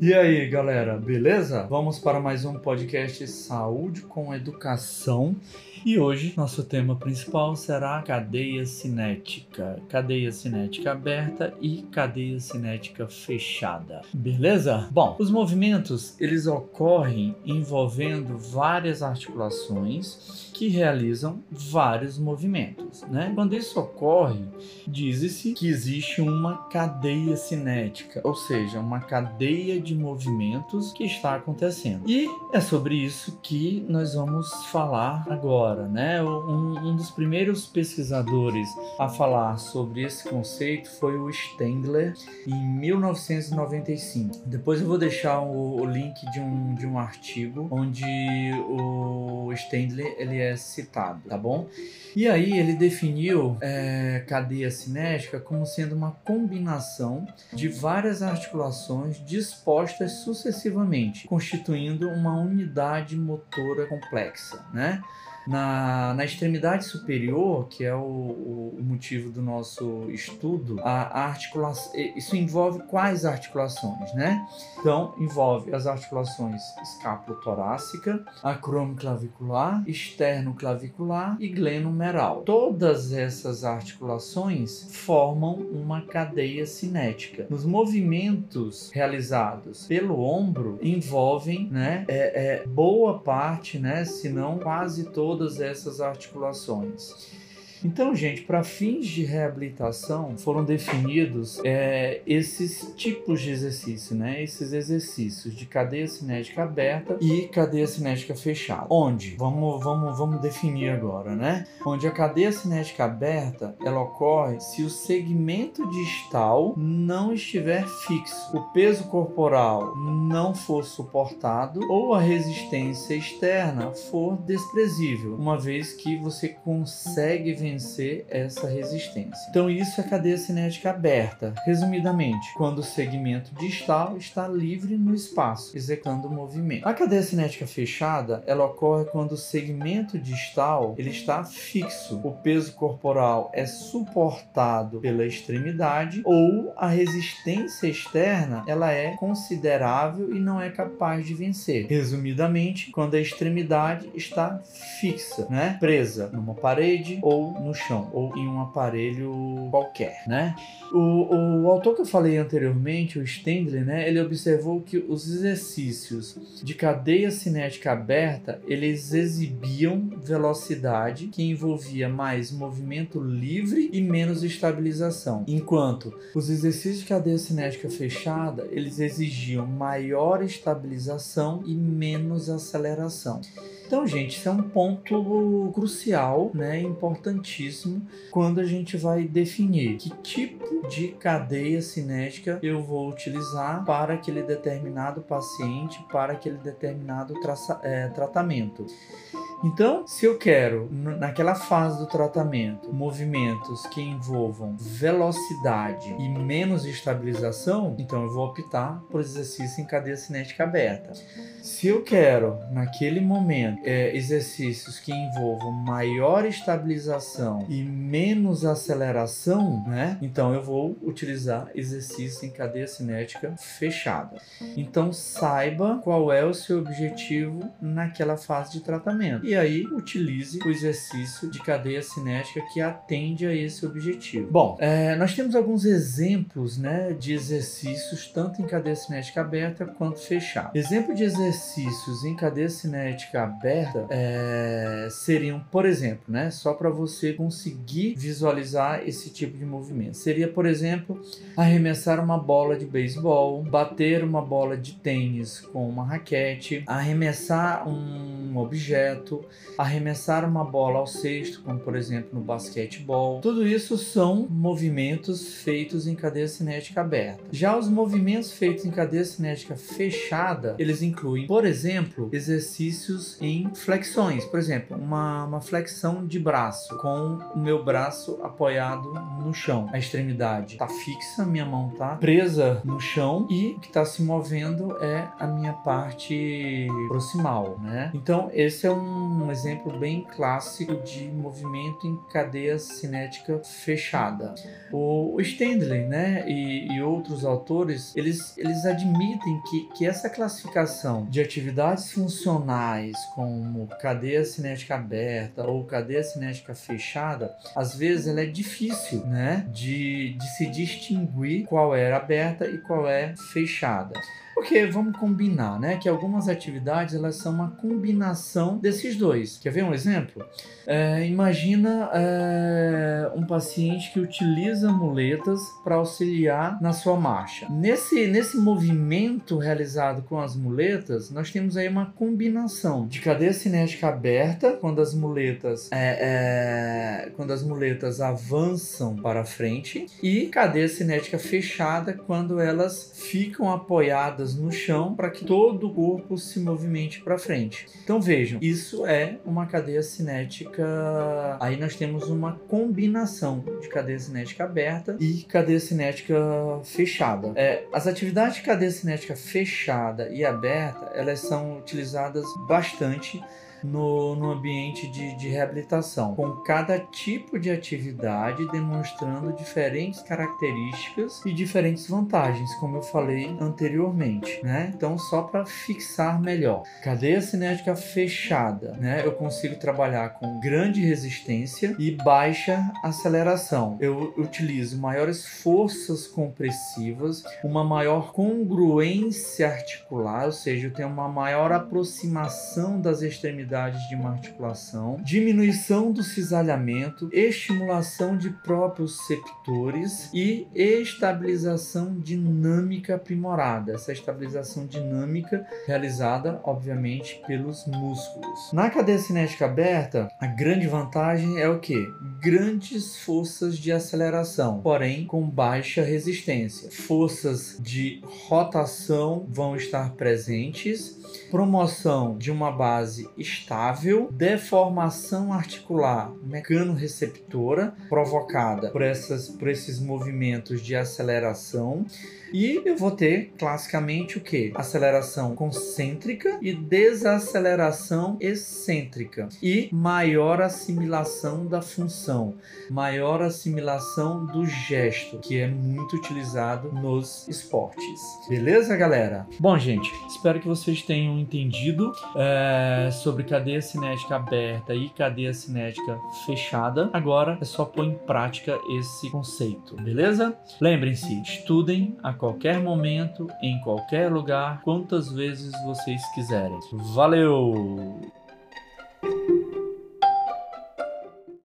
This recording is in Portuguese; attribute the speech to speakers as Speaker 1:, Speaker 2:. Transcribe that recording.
Speaker 1: E aí, galera, beleza? Vamos para mais um podcast Saúde com Educação. E hoje nosso tema principal será cadeia cinética, cadeia cinética aberta e cadeia cinética fechada. Beleza? Bom, os movimentos eles ocorrem envolvendo várias articulações que realizam vários movimentos, né? Quando isso ocorre, diz-se que existe uma cadeia cinética, ou seja, uma cadeia de movimentos que está acontecendo. E é sobre isso que nós vamos falar agora, né? Um, um dos primeiros pesquisadores a falar sobre esse conceito foi o Stengler em 1995. Depois eu vou deixar o, o link de um, de um artigo onde o Stengler ele é citado, tá bom? E aí ele definiu é, cadeia cinética como sendo uma combinação de várias articulações dispostas sucessivamente, constituindo uma unidade motora complexa, né? Na, na extremidade superior, que é o, o, motivo do nosso estudo, a, a articulação, isso envolve quais articulações, né? Então, envolve as articulações escápulo-torácica, acromioclavicular, externo-clavicular e glenomeral. Todas essas articulações formam uma cadeia cinética. Nos movimentos realizados pelo ombro, envolvem né, é, é, boa parte, né, se não quase toda todas essas articulações. Então, gente, para fins de reabilitação foram definidos é, esses tipos de exercício, né? Esses exercícios de cadeia cinética aberta e cadeia cinética fechada. Onde? Vamos, vamos, vamos definir agora, né? Onde a cadeia cinética aberta ela ocorre se o segmento distal não estiver fixo, o peso corporal não for suportado ou a resistência externa for desprezível, uma vez que você consegue vencer vencer essa resistência. Então isso é cadeia cinética aberta. Resumidamente, quando o segmento distal está livre no espaço, executando o movimento. A cadeia cinética fechada, ela ocorre quando o segmento distal ele está fixo, o peso corporal é suportado pela extremidade ou a resistência externa ela é considerável e não é capaz de vencer. Resumidamente, quando a extremidade está fixa, né, presa numa parede ou no chão ou em um aparelho qualquer, né? O, o autor que eu falei anteriormente, o Stendler, né, ele observou que os exercícios de cadeia cinética aberta, eles exibiam velocidade que envolvia mais movimento livre e menos estabilização, enquanto os exercícios de cadeia cinética fechada, eles exigiam maior estabilização e menos aceleração. Então, gente, isso é um ponto crucial, né, importantíssimo, quando a gente vai definir que tipo de cadeia cinética eu vou utilizar para aquele determinado paciente, para aquele determinado é, tratamento. Então, se eu quero, naquela fase do tratamento, movimentos que envolvam velocidade e menos estabilização, então eu vou optar por exercício em cadeia cinética aberta. Se eu quero, naquele momento, é, exercícios que envolvam maior estabilização e menos aceleração, né? Então eu vou utilizar exercício em cadeia cinética fechada. Então saiba qual é o seu objetivo naquela fase de tratamento. E e aí utilize o exercício de cadeia cinética que atende a esse objetivo. Bom, é, nós temos alguns exemplos né, de exercícios tanto em cadeia cinética aberta quanto fechada. Exemplo de exercícios em cadeia cinética aberta é, seriam, por exemplo, né, só para você conseguir visualizar esse tipo de movimento. Seria, por exemplo, arremessar uma bola de beisebol, bater uma bola de tênis com uma raquete, arremessar um objeto, arremessar uma bola ao cesto, como por exemplo no basquetebol. Tudo isso são movimentos feitos em cadeia cinética aberta. Já os movimentos feitos em cadeia cinética fechada, eles incluem, por exemplo, exercícios em flexões. Por exemplo, uma, uma flexão de braço com o meu braço apoiado no chão. A extremidade está fixa, minha mão está presa no chão e o que está se movendo é a minha parte proximal, né? Então esse é um um exemplo bem clássico de movimento em cadeia cinética fechada. O Stendley né, e, e outros autores, eles, eles admitem que, que essa classificação de atividades funcionais como cadeia cinética aberta ou cadeia cinética fechada, às vezes ela é difícil né, de, de se distinguir qual é aberta e qual é fechada. Porque vamos combinar, né? Que algumas atividades elas são uma combinação desses dois. Quer ver um exemplo? É, imagina é, um paciente que utiliza muletas para auxiliar na sua marcha. Nesse, nesse movimento realizado com as muletas, nós temos aí uma combinação de cadeia cinética aberta, quando as muletas, é, é quando as muletas avançam para frente, e cadeia cinética fechada, quando elas ficam apoiadas no chão para que todo o corpo se movimente para frente. Então vejam, isso é uma cadeia cinética. Aí nós temos uma combinação de cadeia cinética aberta e cadeia cinética fechada. É, as atividades de cadeia cinética fechada e aberta elas são utilizadas bastante no, no ambiente de, de reabilitação, com cada tipo de atividade demonstrando diferentes características e diferentes vantagens, como eu falei anteriormente, né? Então, só para fixar melhor, cadeia cinética fechada, né? Eu consigo trabalhar com grande resistência e baixa aceleração. Eu utilizo maiores forças compressivas, uma maior congruência articular, ou seja, eu tenho uma maior aproximação das extremidades de uma articulação, diminuição do cisalhamento, estimulação de próprios septores e estabilização dinâmica aprimorada. Essa estabilização dinâmica realizada, obviamente, pelos músculos. Na cadeia cinética aberta, a grande vantagem é o que? Grandes forças de aceleração, porém com baixa resistência. Forças de rotação vão estar presentes promoção de uma base estável, deformação articular mecano-receptora provocada por, essas, por esses movimentos de aceleração e eu vou ter classicamente o que? Aceleração concêntrica e desaceleração excêntrica. E maior assimilação da função, maior assimilação do gesto, que é muito utilizado nos esportes. Beleza, galera? Bom, gente, espero que vocês tenham entendido é, sobre cadeia cinética aberta e cadeia cinética fechada. Agora é só pôr em prática esse conceito, beleza? Lembrem-se, estudem a qualquer momento, em qualquer lugar, quantas vezes vocês quiserem. Valeu!